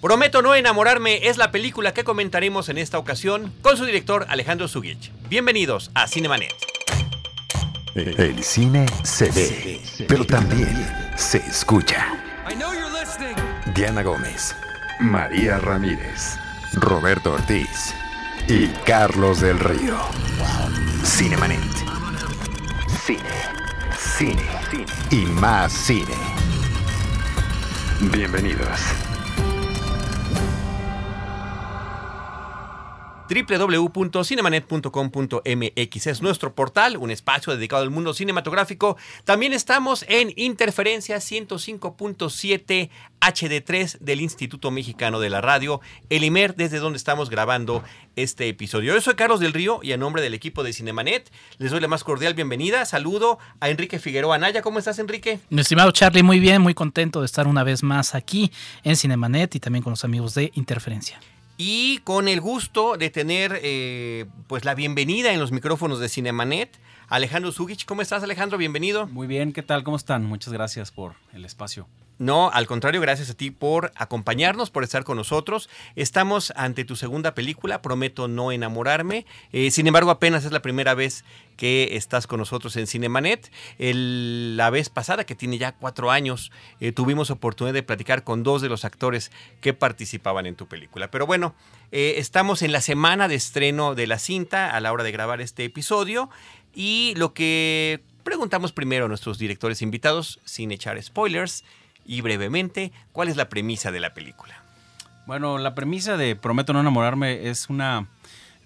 Prometo no enamorarme es la película que comentaremos en esta ocasión con su director Alejandro Zugich. Bienvenidos a Cinemanet. El cine se ve, pero también se escucha. Diana Gómez, María Ramírez, Roberto Ortiz y Carlos del Río. Cinemanet. Cine, cine, cine y más cine. Bienvenidos. www.cinemanet.com.mx es nuestro portal, un espacio dedicado al mundo cinematográfico. También estamos en Interferencia 105.7 HD3 del Instituto Mexicano de la Radio, el IMER, desde donde estamos grabando este episodio. Yo soy Carlos del Río y a nombre del equipo de Cinemanet les doy la más cordial bienvenida. Saludo a Enrique Figueroa Anaya. ¿Cómo estás, Enrique? Mi estimado Charlie, muy bien, muy contento de estar una vez más aquí en Cinemanet y también con los amigos de Interferencia y con el gusto de tener eh, pues la bienvenida en los micrófonos de Cinemanet. Alejandro Zugich, ¿cómo estás Alejandro? Bienvenido. Muy bien, ¿qué tal? ¿Cómo están? Muchas gracias por el espacio. No, al contrario, gracias a ti por acompañarnos, por estar con nosotros. Estamos ante tu segunda película, Prometo no enamorarme. Eh, sin embargo, apenas es la primera vez que estás con nosotros en Cinemanet. la vez pasada, que tiene ya cuatro años, eh, tuvimos oportunidad de platicar con dos de los actores que participaban en tu película. Pero bueno, eh, estamos en la semana de estreno de la cinta a la hora de grabar este episodio. Y lo que preguntamos primero a nuestros directores invitados, sin echar spoilers, y brevemente, ¿cuál es la premisa de la película? Bueno, la premisa de Prometo no enamorarme es una,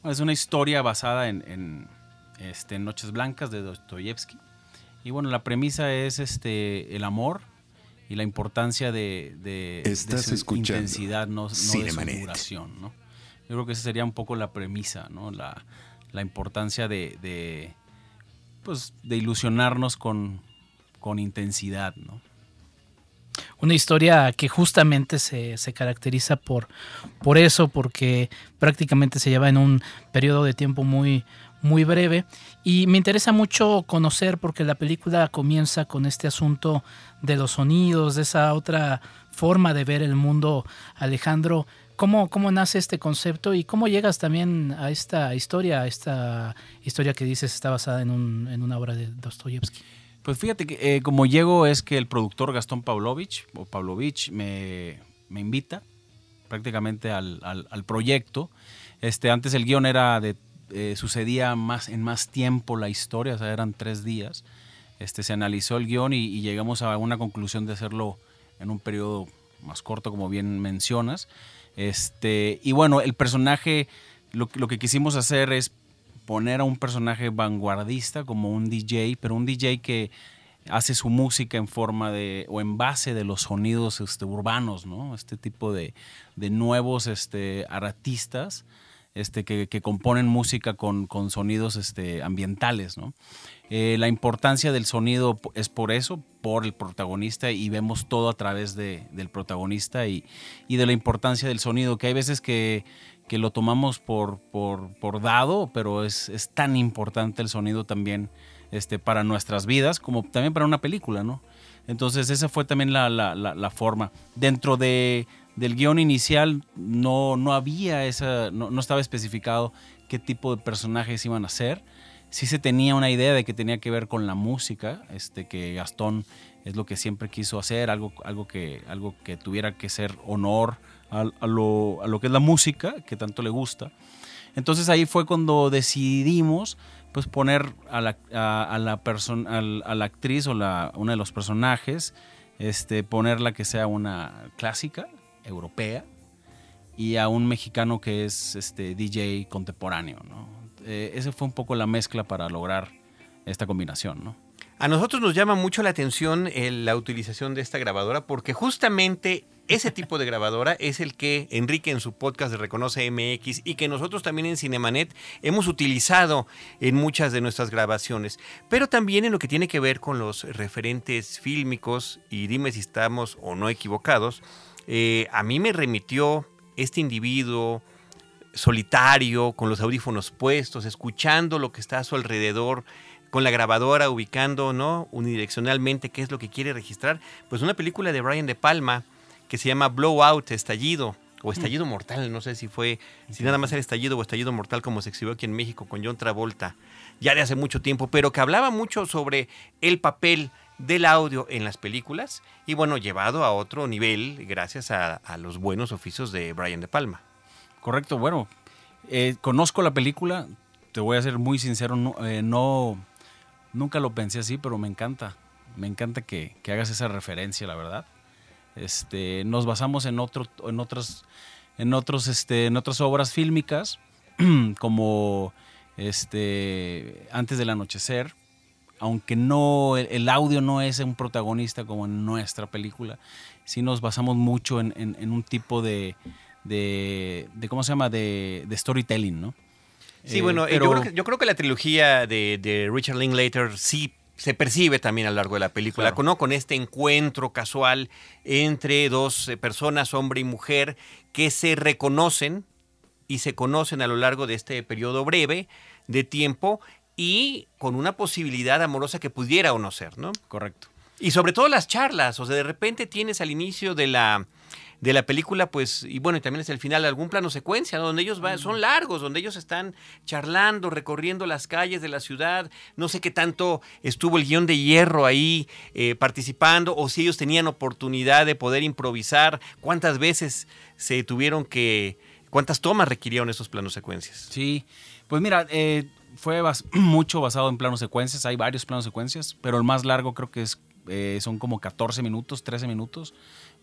es una historia basada en, este, Noches Blancas de Dostoyevsky. Y bueno, la premisa es este, el amor y la importancia de, de, intensidad, no, no de su duración. ¿no? Yo creo que esa sería un poco la premisa, ¿no? la, la importancia de, de, pues, de ilusionarnos con, con intensidad. ¿no? Una historia que justamente se, caracteriza por, por eso, porque prácticamente se lleva en un periodo de tiempo muy, muy breve. Y me interesa mucho conocer, porque la película comienza con este asunto de los sonidos, de esa otra forma de ver el mundo, Alejandro. ¿Cómo, ¿Cómo nace este concepto y cómo llegas también a esta historia, a esta historia que dices está basada en, un, en una obra de Dostoyevsky? Pues fíjate que eh, como llego es que el productor Gastón Pavlovich, o Pavlovich, me, invita prácticamente al, proyecto. Este, antes el guion era de, eh, sucedía más, en más tiempo la historia, o sea, eran tres días. Este, se analizó el guion y, llegamos a una conclusión de hacerlo en un periodo más corto, como bien mencionas. Este, y bueno, el personaje, lo, lo que quisimos hacer es poner a un personaje vanguardista como un DJ, pero un DJ que hace su música en forma de o en base de los sonidos este, urbanos, ¿no? Este tipo de, nuevos este, artistas este, que, componen música con, sonidos este, ambientales, ¿no? Eh, la importancia del sonido es por eso, por el protagonista, y vemos todo a través de, del protagonista y, y, de la importancia del sonido, que hay veces que que lo tomamos por, por, dado, pero es, tan importante el sonido también este, para nuestras vidas como también para una película, ¿no? Entonces esa fue también la, forma. Dentro de, del guion inicial no, no había esa, no, estaba especificado qué tipo de personajes iban a ser. Sí se tenía una idea de que tenía que ver con la música, este, que Gastón es lo que siempre quiso hacer, algo, algo, que, algo que tuviera que ser honor a, lo, que es la música, que tanto le gusta. Entonces ahí fue cuando decidimos pues poner a la, a, la, persona, a, la actriz o la, una de los personajes, este, ponerla que sea una clásica, europea, y a un mexicano que es este, DJ contemporáneo. ¿no? Eh, esa fue un poco la mezcla para lograr esta combinación. ¿no? A nosotros nos llama mucho la atención la utilización de esta grabadora porque justamente ese tipo de grabadora es el que Enrique en su podcast de Reconoce MX y que nosotros también en Cinemanet hemos utilizado en muchas de nuestras grabaciones, pero también en lo que tiene que ver con los referentes fílmicos y dime si estamos o no equivocados, eh, a mí me remitió este individuo solitario, con los audífonos puestos, escuchando lo que está a su alrededor, con la grabadora ubicando, ¿no? Unidireccionalmente qué es lo que quiere registrar. Pues una película de Brian De Palma que se llama Blowout, Estallido, o Estallido Mortal, no sé si fue, si nada más era Estallido o Estallido Mortal como se exhibió aquí en México con John Travolta, ya de hace mucho tiempo, pero que hablaba mucho sobre el papel del audio en las películas y bueno, llevado a otro nivel gracias a, los buenos oficios de Brian De Palma. Correcto, bueno, eh, conozco la película, te voy a ser muy sincero, no, eh, no, nunca lo pensé así, pero me encanta, me encanta que, que hagas esa referencia, la verdad. Este, nos basamos en, otro, en, otras, en, otros, este, en otras obras fílmicas, como este, Antes del Anochecer, aunque no el, audio no es un protagonista como en nuestra película, sí nos basamos mucho en, un tipo de, de, ¿cómo se llama? De, storytelling, ¿no? Sí, bueno, eh, yo, creo que, yo, creo que, la trilogía de, de Richard Linklater sí se percibe también a lo largo de la película, ¿no? con este encuentro casual entre dos eh, personas, hombre y mujer, que se reconocen y se conocen a lo largo de este periodo breve de tiempo y con una posibilidad amorosa que pudiera o no ser, ¿no? Correcto. Y sobre todo las charlas, o sea, de repente tienes al inicio de la de la película, pues, y bueno, y también es el final, algún plano secuencia, donde ellos van, son largos, donde ellos están charlando, recorriendo las calles de la ciudad, no sé qué tanto estuvo el guion de hierro ahí eh, participando, o si ellos tenían oportunidad de poder improvisar, cuántas veces se tuvieron que, cuántas tomas requirieron esos planos secuencias. Sí, pues mira, eh, fue mucho basado en planos secuencias, hay varios planos secuencias, pero el más largo creo que es, eh, son como 14 minutos, 13 minutos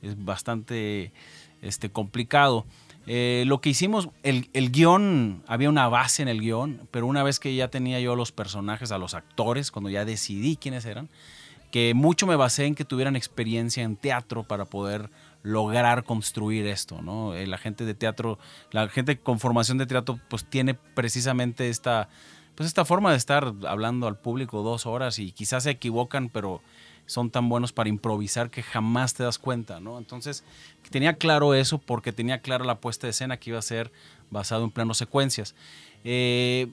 es bastante este, complicado. Eh, lo que hicimos, el, el, guion, había una base en el guion, pero una vez que ya tenía yo los personajes, a los actores, cuando ya decidí quiénes eran, que mucho me basé en que tuvieran experiencia en teatro para poder lograr construir esto, ¿no? Eh, la gente de teatro, la gente con formación de teatro, pues tiene precisamente esta, pues esta forma de estar hablando al público dos horas y quizás se equivocan, pero son tan buenos para improvisar que jamás te das cuenta, ¿no? Entonces, tenía claro eso porque tenía clara la puesta de escena que iba a ser basado en planos secuencias. Eh,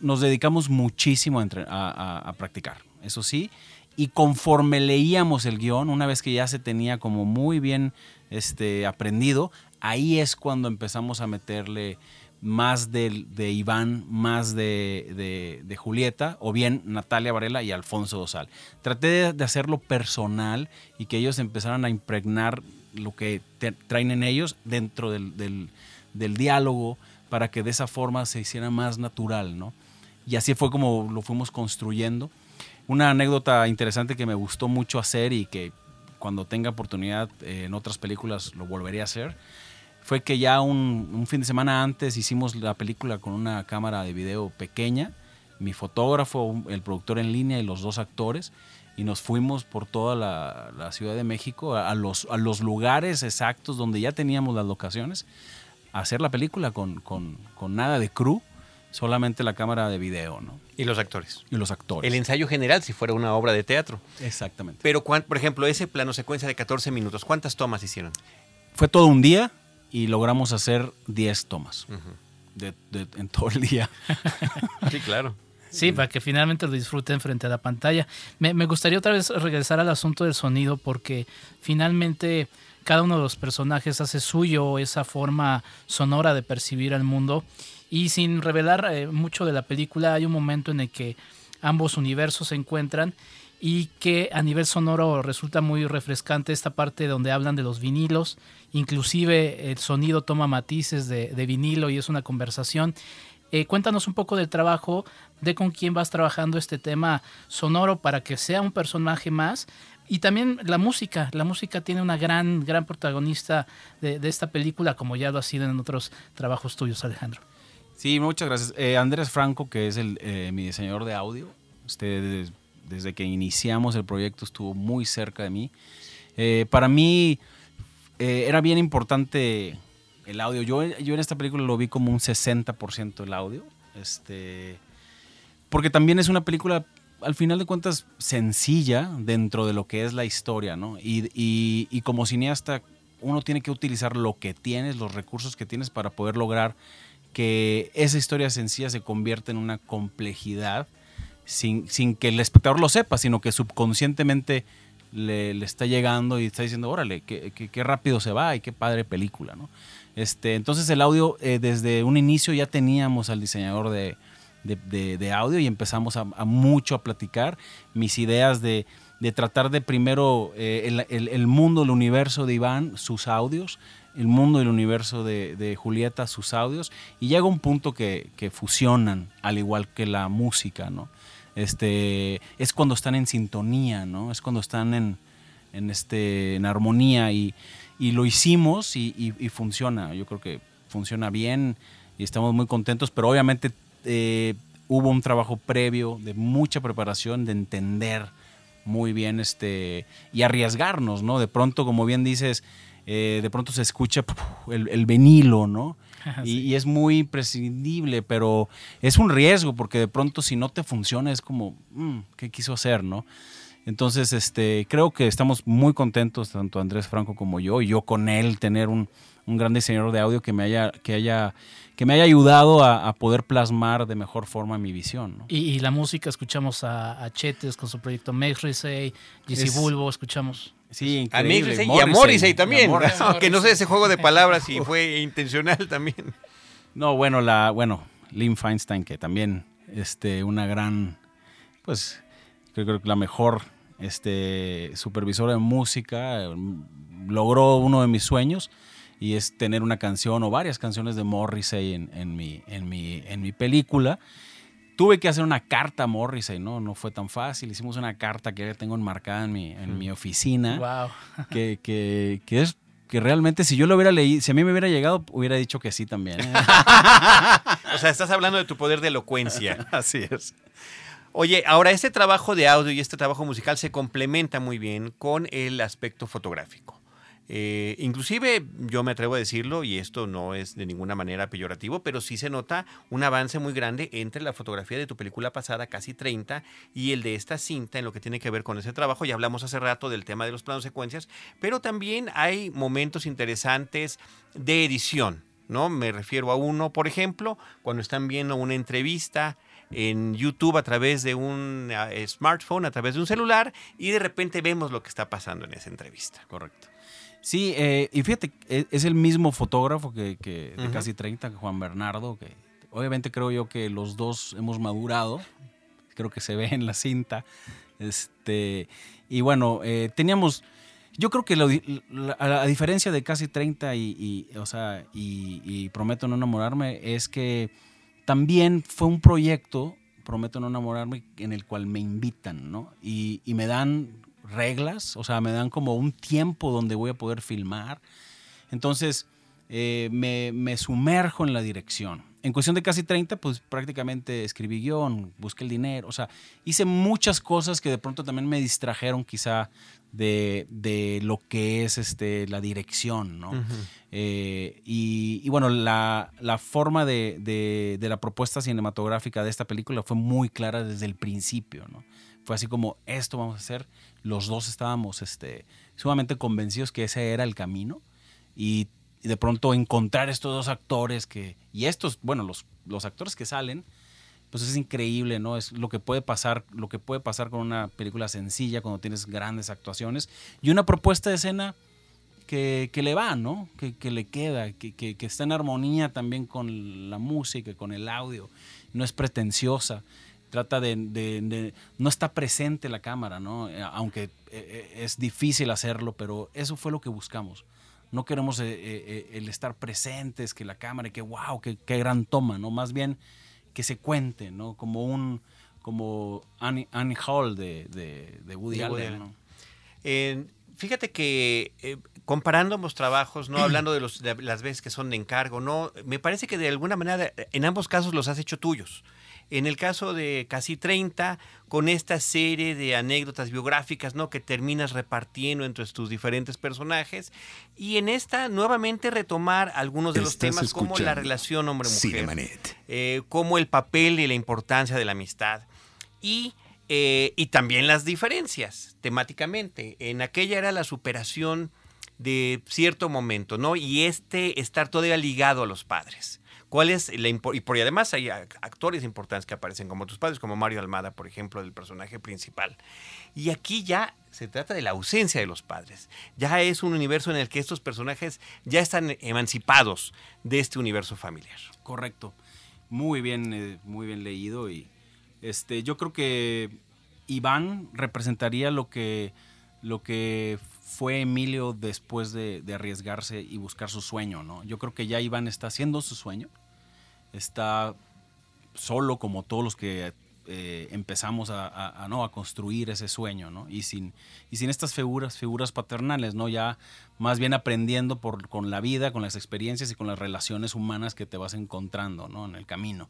nos dedicamos muchísimo a, practicar, eso sí, y conforme leíamos el guion, una vez que ya se tenía como muy bien este, aprendido, ahí es cuando empezamos a meterle más de, de Iván, más de, de, Julieta, o bien Natalia Varela y Alfonso Dosal. Traté de, hacerlo personal y que ellos empezaran a impregnar lo que traen en ellos dentro del, del, diálogo para que de esa forma se hiciera más natural, ¿no? Y así fue como lo fuimos construyendo. Una anécdota interesante que me gustó mucho hacer y que cuando tenga oportunidad eh, en otras películas lo volveré a hacer fue que ya un, fin de semana antes hicimos la película con una cámara de video pequeña, mi fotógrafo, el productor en línea y los dos actores, y nos fuimos por toda la, Ciudad de México, a, los, a los lugares exactos donde ya teníamos las locaciones, a hacer la película con, con, con nada de crew, solamente la cámara de video, ¿no? Y los actores. Y los actores. El ensayo general, si fuera una obra de teatro. Exactamente. Pero, por ejemplo, ese plano secuencia de 14 minutos, ¿cuántas tomas hicieron? Fue todo un día, y logramos hacer 10 tomas en todo el día. sí, claro. Sí, para que finalmente lo disfruten frente a la pantalla. Me, gustaría otra vez regresar al asunto del sonido porque finalmente cada uno de los personajes hace suyo esa forma sonora de percibir al mundo y sin revelar eh, mucho de la película hay un momento en el que ambos universos se encuentran y que a nivel sonoro resulta muy refrescante esta parte donde hablan de los vinilos, inclusive el sonido toma matices de, vinilo y es una conversación. Eh, cuéntanos un poco del trabajo de con quién vas trabajando este tema sonoro para que sea un personaje más y también la música, la música tiene una gran, gran protagonista de, esta película, como ya lo ha sido en otros trabajos tuyos, Alejandro. Sí, muchas gracias. Eh, Andrés Franco, que es el, eh, mi diseñador de audio, este, desde que iniciamos el proyecto estuvo muy cerca de mí. Eh, para mí eh, era bien importante el audio. Yo, yo en esta película lo vi como un 60% el audio. Este, porque también es una película, al final de cuentas, sencilla dentro de lo que es la historia, ¿no? Y, y como cineasta, uno tiene que utilizar lo que tienes, los recursos que tienes para poder lograr que esa historia sencilla se convierta en una complejidad sin, que el espectador lo sepa, sino que subconscientemente le, está llegando y está diciendo, órale, qué, qué, rápido se va y qué padre película, ¿no? Este, entonces el audio, eh, desde un inicio ya teníamos al diseñador de, de, audio y empezamos a, mucho a platicar mis ideas de, tratar de primero eh, el, mundo, el universo de Iván, sus audios, el mundo y el universo de, Julieta, sus audios, y llega un punto que, fusionan, al igual que la música, ¿no? Este, es cuando están en sintonía, ¿no? Es cuando están en, en, este, en armonía y, y lo hicimos y, funciona. Yo creo que funciona bien y estamos muy contentos, pero obviamente eh, hubo un trabajo previo de mucha preparación, de entender muy bien este y arriesgarnos, ¿no? De pronto, como bien dices, eh, de pronto se escucha el, el vinilo, ¿no? Y, es muy prescindible, pero es un riesgo porque de pronto si no te funciona es como, mm, ¿qué quiso hacer, no? Entonces, este, creo que estamos muy contentos, tanto Andrés Franco como yo, y yo con él, tener un, gran diseñador de audio que me haya, que haya, que me haya ayudado a, poder plasmar de mejor forma mi visión. Y, la música, escuchamos a, Chetes con su proyecto Make Risey, Jesse Bulbo, escuchamos. Sí, increíble. A y a Morrissey también, aunque no sé ese juego de palabras si fue intencional también. No, bueno, la, bueno, Lynn Feinstein, que también, este, una gran, pues, creo que la mejor este, supervisor de música, logró uno de mis sueños y es tener una canción o varias canciones de Morrissey en, en, mi, en, mi, en mi película. Tuve que hacer una carta a Morrissey, ¿no? No fue tan fácil. Hicimos una carta que tengo enmarcada en mi, en mi oficina. Wow. Que, que, que es que realmente si yo lo hubiera leído, si a mí me hubiera llegado, hubiera dicho que sí también. o sea, estás hablando de tu poder de elocuencia. Así es. Oye, ahora este trabajo de audio y este trabajo musical se complementa muy bien con el aspecto fotográfico. Eh, inclusive yo me atrevo a decirlo, y esto no es de ninguna manera peyorativo, pero sí se nota un avance muy grande entre la fotografía de tu película pasada, casi 30, y el de esta cinta en lo que tiene que ver con ese trabajo. Ya hablamos hace rato del tema de los planos secuencias, pero también hay momentos interesantes de edición. ¿No? Me refiero a uno, por ejemplo, cuando están viendo una entrevista en YouTube a través de un eh, smartphone, a través de un celular, y de repente vemos lo que está pasando en esa entrevista. Correcto. Sí, eh, y fíjate, e, es el mismo fotógrafo que, de casi 30, Juan Bernardo, que obviamente creo yo que los dos hemos madurado, creo que se ve en la cinta. Este, y bueno, eh, teníamos, yo creo que la, diferencia de casi 30 y, o sea, y prometo no enamorarme es que también fue un proyecto, prometo no enamorarme, en el cual me invitan, ¿no? Y, me dan reglas, o sea, me dan como un tiempo donde voy a poder filmar. Entonces, eh, me, me, sumerjo en la dirección. En cuestión de casi 30, pues prácticamente escribí guion, busqué el dinero, o sea, hice muchas cosas que de pronto también me distrajeron quizá de, lo que es este, la dirección, ¿no? Eh, y, bueno, la, forma de, la propuesta cinematográfica de esta película fue muy clara desde el principio, ¿no? Fue así como, esto vamos a hacer. Los dos estábamos este, sumamente convencidos que ese era el camino. Y, de pronto encontrar estos dos actores que... Y estos, bueno, los, los actores que salen pues es increíble, ¿no? Es lo que puede pasar, lo que puede pasar con una película sencilla cuando tienes grandes actuaciones y una propuesta de escena que, le va, ¿no? Que, le queda, que, está en armonía también con la música, con el audio, no es pretenciosa, trata de, no está presente la cámara, ¿no? Eh, aunque eh, eh, es difícil hacerlo, pero eso fue lo que buscamos. No queremos el estar presentes, que la cámara, que wow, qué gran toma, ¿no? Más bien que se cuente, ¿no? Como un como Annie, Hall de, de, Woody, Allen. fíjate que eh, comparando ambos trabajos, no hablando de, los, de las veces que son de encargo, no, me parece que de alguna manera en ambos casos los has hecho tuyos. En el caso de Casi 30, con esta serie de anécdotas biográficas, ¿no? Que terminas repartiendo entre tus diferentes personajes. Y en esta, nuevamente retomar algunos de los temas como la relación hombre-mujer. Eh, como el papel y la importancia de la amistad. Y eh, y también las diferencias temáticamente. En aquella era la superación de cierto momento, ¿no? Y este estar todavía ligado a los padres ¿Cuál es la y por y además hay actores importantes que aparecen como tus padres, como Mario Almada, por ejemplo, del personaje principal. Y aquí ya se trata de la ausencia de los padres. Ya es un universo en el que estos personajes ya están emancipados de este universo familiar. Correcto. Muy bien, eh, muy bien leído y este, yo creo que Iván representaría lo que, lo que fue Emilio después de, de, arriesgarse y buscar su sueño, ¿no? Yo creo que ya Iván está haciendo su sueño, está solo como todos los que eh, empezamos a, ¿no? a construir ese sueño, ¿no? Y sin, y sin estas figuras, figuras paternales, ¿no? Ya más bien aprendiendo por, con la vida, con las experiencias y con las relaciones humanas que te vas encontrando, ¿no? En el camino.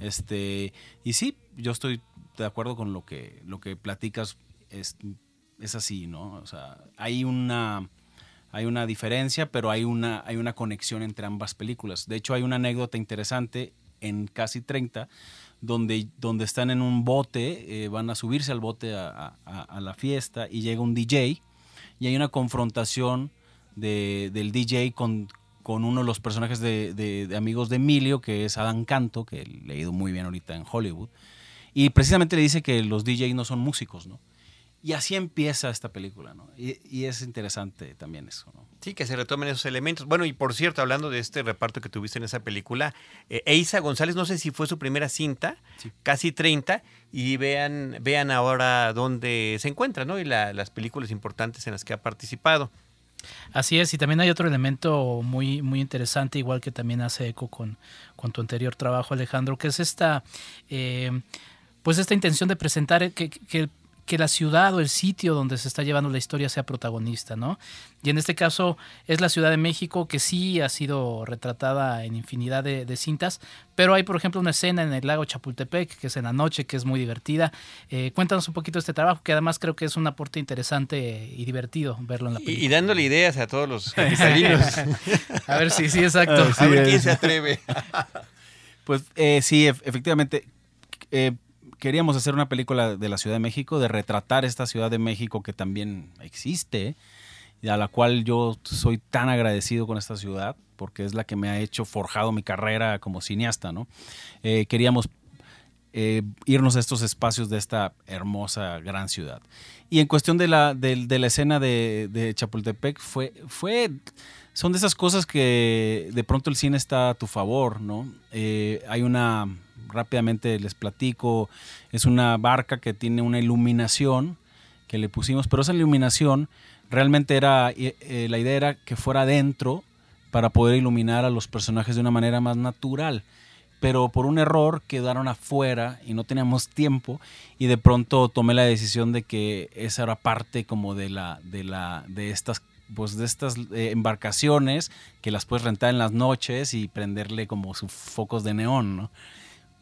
este, y sí, yo estoy de acuerdo con lo que, lo que platicas, es, es así, ¿no? O sea, hay una hay una diferencia, pero hay una, hay una conexión entre ambas películas. De hecho, hay una anécdota interesante en Casi 30, donde, donde están en un bote, eh, van a subirse al bote a, la fiesta y llega un DJ y hay una confrontación de, del DJ con, con uno de los personajes de, de, amigos de Emilio, que es Adam Canto, que le ha ido muy bien ahorita en Hollywood. Y precisamente le dice que los DJs no son músicos, ¿no? Y así empieza esta película, ¿no? Y, es interesante también eso, ¿no? Sí, que se retomen esos elementos. Bueno, y por cierto, hablando de este reparto que tuviste en esa película, eh, Eisa González, no sé si fue su primera cinta, casi 30, y vean, vean ahora dónde se encuentra, ¿no? Y las películas importantes en las que ha participado. Así es, y también hay otro elemento muy, muy interesante, igual que también hace eco con, con tu anterior trabajo, Alejandro, que es esta, eh, pues esta intención de presentar que, que que la ciudad o el sitio donde se está llevando la historia sea protagonista, ¿no? Y en este caso es la Ciudad de México que sí ha sido retratada en infinidad de, cintas, pero hay por ejemplo una escena en el lago Chapultepec que es en la noche, que es muy divertida. Eh, cuéntanos un poquito de este trabajo, que además creo que es un aporte interesante y divertido verlo en la película. Y, dándole ideas a todos los capitalinos. a ver si sí, exacto. a ver quién se atreve. pues eh, sí, efectivamente. Eh, queríamos hacer una película de la Ciudad de México, de retratar esta Ciudad de México que también existe, y a la cual yo soy tan agradecido con esta ciudad, porque es la que me ha hecho forjado mi carrera como cineasta, ¿no? Eh, queríamos eh, irnos a estos espacios de esta hermosa gran ciudad. Y en cuestión de la, de, la escena de, Chapultepec, fue, fue, son de esas cosas que de pronto el cine está a tu favor, ¿no? Eh, hay una rápidamente les platico, es una barca que tiene una iluminación que le pusimos, pero esa iluminación realmente era, eh, eh, la idea era que fuera adentro para poder iluminar a los personajes de una manera más natural. Pero por un error quedaron afuera y no teníamos tiempo y de pronto tomé la decisión de que esa era parte como de la de la de estas pues de estas eh, embarcaciones que las puedes rentar en las noches y prenderle como sus focos de neón.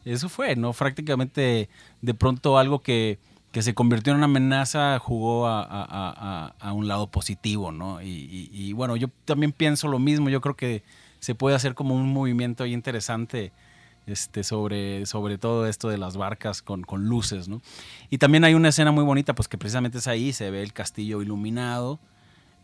Eso fue, ¿no? Prácticamente de pronto algo que, se convirtió en una amenaza jugó a, un lado positivo, ¿no? Y, bueno, yo también pienso lo mismo, yo creo que se puede hacer como un movimiento ahí interesante este, sobre, sobre todo esto de las barcas con, con, luces, ¿no? Y también hay una escena muy bonita, pues que precisamente es ahí, se ve el castillo iluminado,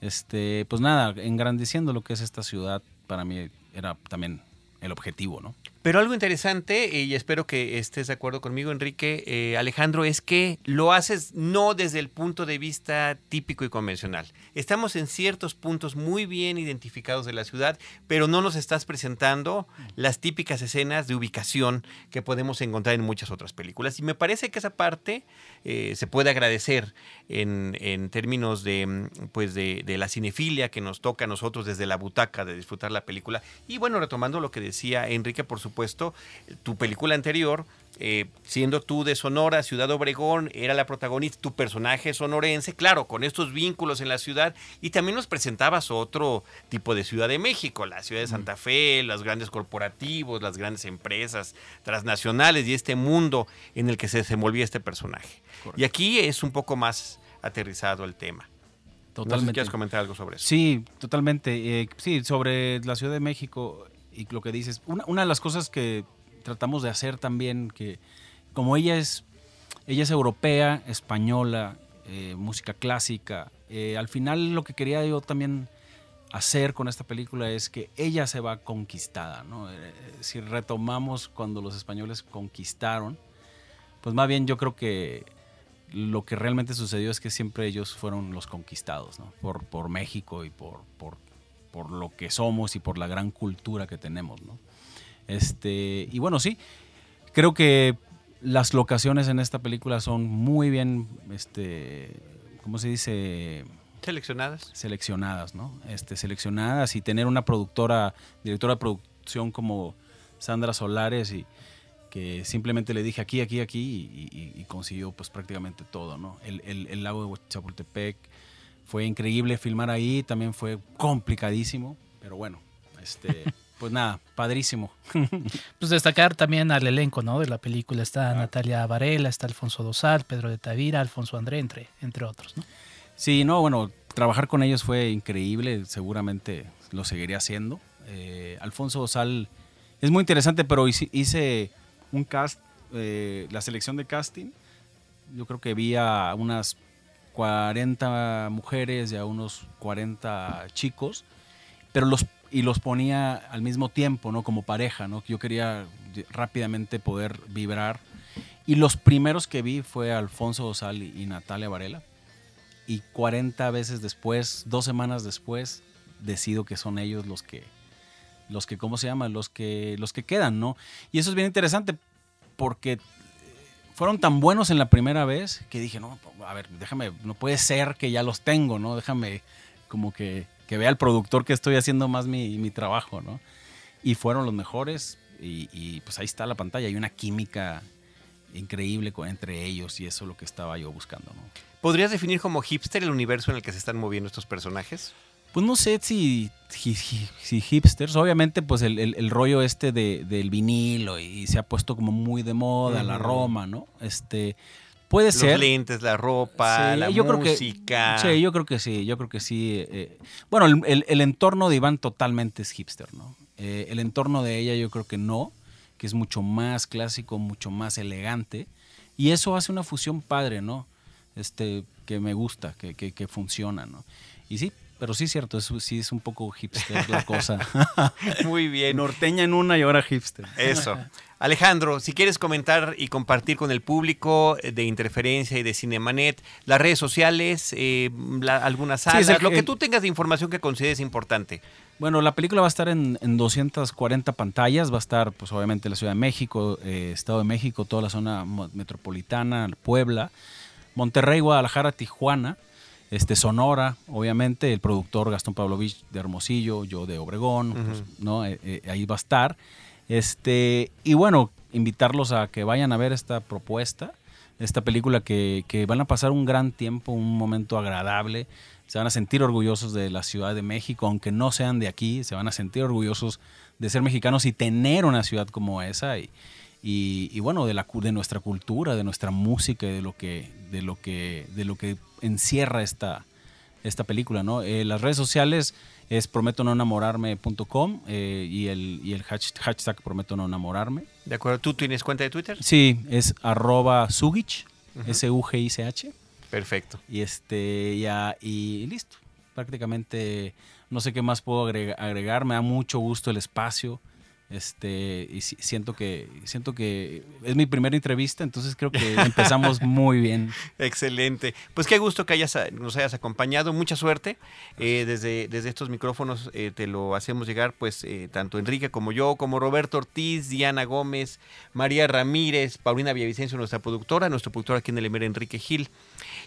este, pues nada, engrandeciendo lo que es esta ciudad, para mí era también el objetivo, ¿no? Pero algo interesante, y espero que estés de acuerdo conmigo, Enrique, eh, Alejandro, es que lo haces no desde el punto de vista típico y convencional. Estamos en ciertos puntos muy bien identificados de la ciudad, pero no nos estás presentando las típicas escenas de ubicación que podemos encontrar en muchas otras películas. Y me parece que esa parte eh, se puede agradecer en, en términos de, pues de, de la cinefilia que nos toca a nosotros desde la butaca de disfrutar la película. Y bueno, retomando lo que decía Enrique, por supuesto, puesto, tu película anterior, eh, siendo tú de Sonora, Ciudad Obregón, era la protagonista, tu personaje sonorense, claro, con estos vínculos en la ciudad, y también nos presentabas otro tipo de Ciudad de México, la ciudad de Santa Fe, los grandes corporativos, las grandes empresas transnacionales y este mundo en el que se desenvolvía este personaje. Y aquí es un poco más aterrizado el tema. Totalmente. ¿Quieres comentar algo sobre eso? Sí, totalmente. Eh, sí, sobre la Ciudad de México y lo que dices, una, de las cosas que tratamos de hacer también, que como ella es, ella es europea, española, eh, música clásica, eh, al final lo que quería yo también hacer con esta película es que ella se va conquistada, ¿no? Eh, si retomamos cuando los españoles conquistaron, pues más bien yo creo que lo que realmente sucedió es que siempre ellos fueron los conquistados, ¿no? Por, por México y por, por, por, lo que somos y por la gran cultura que tenemos, ¿no? Este, y bueno, sí, creo que las locaciones en esta película son muy bien, este, ¿cómo se dice? Seleccionadas. Seleccionadas, ¿no? Este, seleccionadas y tener una productora, directora de producción como Sandra Solares y que simplemente le dije aquí, aquí, aquí y, consiguió pues prácticamente todo, ¿no? El, el, lago de Chapultepec fue increíble filmar ahí, también fue complicadísimo, pero bueno, este... Pues nada, padrísimo. pues destacar también al elenco, ¿no? De la película está Natalia Varela, está Alfonso Dosal, Pedro de Tavira, Alfonso André, entre, entre otros, ¿no? Sí, no, bueno, trabajar con ellos fue increíble, seguramente lo seguiré haciendo. Eh, Alfonso Dosal es muy interesante, pero hice un cast, eh, la selección de casting. Yo creo que vi a unas 40 mujeres y a unos 40 chicos, pero los y los ponía al mismo tiempo, ¿no? Como pareja, ¿no? Yo quería rápidamente poder vibrar. Y los primeros que vi fue Alfonso Dosal y Natalia Varela. Y 40 veces después, dos semanas después, decido que son ellos los que, los que, ¿cómo se llama? Los que, los que quedan, ¿no? Y eso es bien interesante porque fueron tan buenos en la primera vez que dije, no, a ver, déjame, no puede ser que ya los tengo, ¿no? Déjame como que que vea el productor que estoy haciendo más mi, trabajo, ¿no? Y fueron los mejores y, pues ahí está la pantalla, hay una química increíble entre ellos y eso es lo que estaba yo buscando, ¿no? ¿Podrías definir como hipster el universo en el que se están moviendo estos personajes? Pues no sé si, si, hipsters, obviamente pues el, rollo este del vinilo y se ha puesto como muy de moda, la Roma, ¿no? Este, Puede ser. Los lentes, la ropa, la música. sí, yo creo que sí, yo creo que sí. Eh, bueno, el, entorno de Iván totalmente es hipster, ¿no? Eh, el entorno de ella yo creo que no, que es mucho más clásico, mucho más elegante. Y eso hace una fusión padre, ¿no? Este, que me gusta, que, que, que funciona, ¿no? Y sí, pero sí es cierto, es, sí es un poco hipster la cosa. Muy bien. Norteña en una y ahora hipster. Eso. Alejandro, si quieres comentar y compartir con el público de Interferencia y de Cinemanet, las redes sociales, eh, algunas salas, lo que tú tengas de información que consideres importante. Bueno, la película va a estar en, 240 pantallas, va a estar pues obviamente en la Ciudad de México, eh, Estado de México, toda la zona metropolitana, Puebla, Monterrey, Guadalajara, Tijuana este Sonora, obviamente, el productor Gastón Pavlovich de Hermosillo, yo de Obregón, pues, ¿no? Eh, eh, ahí va a estar. Este, y bueno, invitarlos a que vayan a ver esta propuesta, esta película que, que, van a pasar un gran tiempo, un momento agradable, se van a sentir orgullosos de la Ciudad de México, aunque no sean de aquí, se van a sentir orgullosos de ser mexicanos y tener una ciudad como esa. Y, y, bueno, de, la, de nuestra cultura, de nuestra música, de lo que, de lo que, de lo que encierra esta, esta película, ¿no? Eh, las redes sociales es prometo no enamorarme.com eh, y, el, y el hashtag prometo no enamorarme. De acuerdo, ¿tú tienes cuenta de Twitter? Sí, es arroba Sugich, S-U-G-I-C-H. Perfecto. Y este, ya, y listo. Prácticamente no sé qué más puedo agregar, me da mucho gusto el espacio. Este, y siento que, siento que es mi primera entrevista, entonces creo que empezamos muy bien. Excelente. Pues qué gusto que hayas, nos hayas acompañado. Mucha suerte. Eh, desde, desde estos micrófonos eh, te lo hacemos llegar, pues, eh, tanto Enrique como yo, como Roberto Ortiz, Diana Gómez, María Ramírez, Paulina Villavicencio, nuestra productora, nuestro productor aquí en el Emer, Enrique Gil,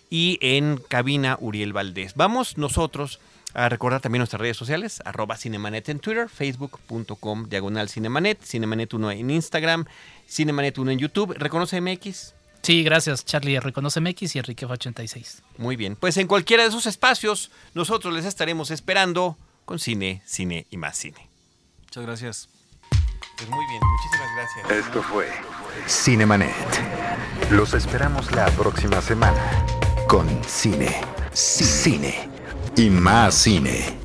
y en cabina Uriel Valdés. Vamos nosotros a recordar también nuestras redes sociales, arroba Cinemanet en Twitter, facebook.com diagonal Cinemanet, Cinemanet1 en Instagram, Cinemanet1 en YouTube. ¿Reconoce MX? Sí, gracias Charlie, Reconoce MX y Enrique 86. Muy bien, pues en cualquiera de esos espacios nosotros les estaremos esperando con cine, cine y más cine. Muchas gracias. Pues muy bien, muchísimas gracias. Esto fue Cinemanet. Los esperamos la próxima semana con cine, cine y más cine.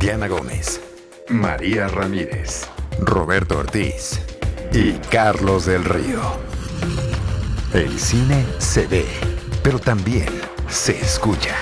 Diana Gómez, María Ramírez, Roberto Ortiz y Carlos del Río. El cine se ve, pero también se escucha.